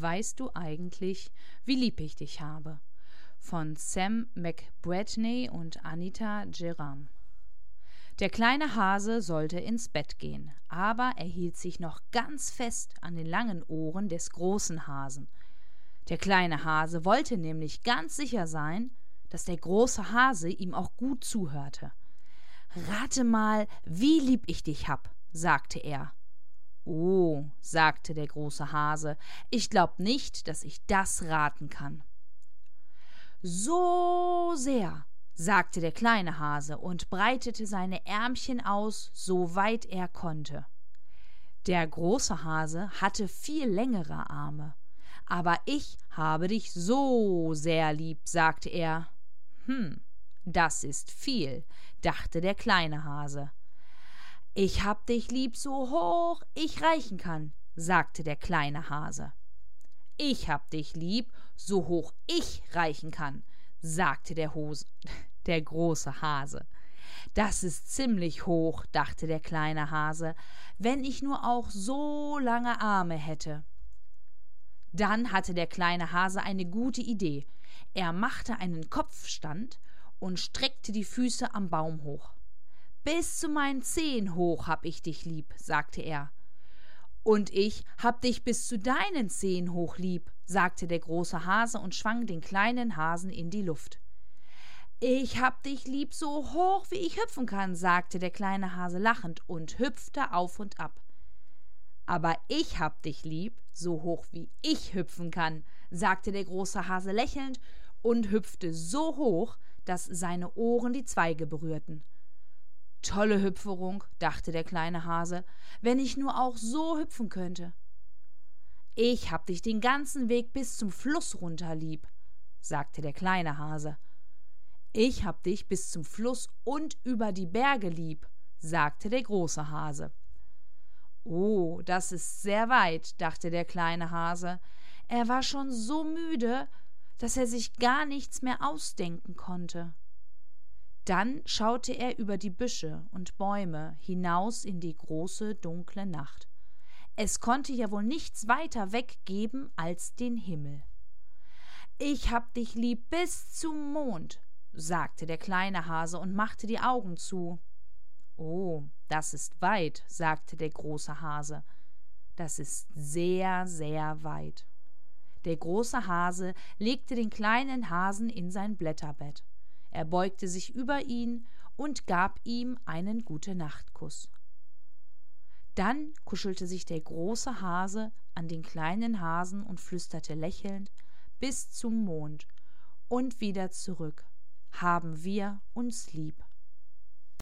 weißt du eigentlich, wie lieb ich dich habe? Von Sam McBratney und Anita Geram. Der kleine Hase sollte ins Bett gehen, aber er hielt sich noch ganz fest an den langen Ohren des großen Hasen. Der kleine Hase wollte nämlich ganz sicher sein, dass der große Hase ihm auch gut zuhörte. Rate mal, wie lieb ich dich hab, sagte er. Oh, sagte der große Hase, ich glaub nicht, dass ich das raten kann. So sehr, sagte der kleine Hase und breitete seine Ärmchen aus, so weit er konnte. Der große Hase hatte viel längere Arme. Aber ich habe dich so sehr lieb, sagte er. Hm, das ist viel, dachte der kleine Hase. Ich hab dich lieb so hoch ich reichen kann, sagte der kleine Hase. Ich hab dich lieb, so hoch ich reichen kann, sagte der, Hose, der große Hase. Das ist ziemlich hoch, dachte der kleine Hase, wenn ich nur auch so lange Arme hätte. Dann hatte der kleine Hase eine gute Idee. Er machte einen Kopfstand und streckte die Füße am Baum hoch. Bis zu meinen Zehen hoch hab ich dich lieb, sagte er. Und ich hab dich bis zu deinen Zehen hoch lieb, sagte der große Hase und schwang den kleinen Hasen in die Luft. Ich hab dich lieb so hoch, wie ich hüpfen kann, sagte der kleine Hase lachend und hüpfte auf und ab. Aber ich hab dich lieb, so hoch wie ich hüpfen kann, sagte der große Hase lächelnd und hüpfte so hoch, dass seine Ohren die Zweige berührten. Tolle Hüpferung, dachte der kleine Hase, wenn ich nur auch so hüpfen könnte. Ich hab dich den ganzen Weg bis zum Fluss runter lieb, sagte der kleine Hase. Ich hab dich bis zum Fluss und über die Berge lieb, sagte der große Hase. Oh, das ist sehr weit, dachte der kleine Hase. Er war schon so müde, dass er sich gar nichts mehr ausdenken konnte. Dann schaute er über die Büsche und Bäume hinaus in die große, dunkle Nacht. Es konnte ja wohl nichts weiter weggeben als den Himmel. Ich hab dich lieb bis zum Mond, sagte der kleine Hase und machte die Augen zu. Oh, das ist weit, sagte der große Hase. Das ist sehr, sehr weit. Der große Hase legte den kleinen Hasen in sein Blätterbett. Er beugte sich über ihn und gab ihm einen Gute-Nacht-Kuss. Dann kuschelte sich der große Hase an den kleinen Hasen und flüsterte lächelnd bis zum Mond und wieder zurück. Haben wir uns lieb.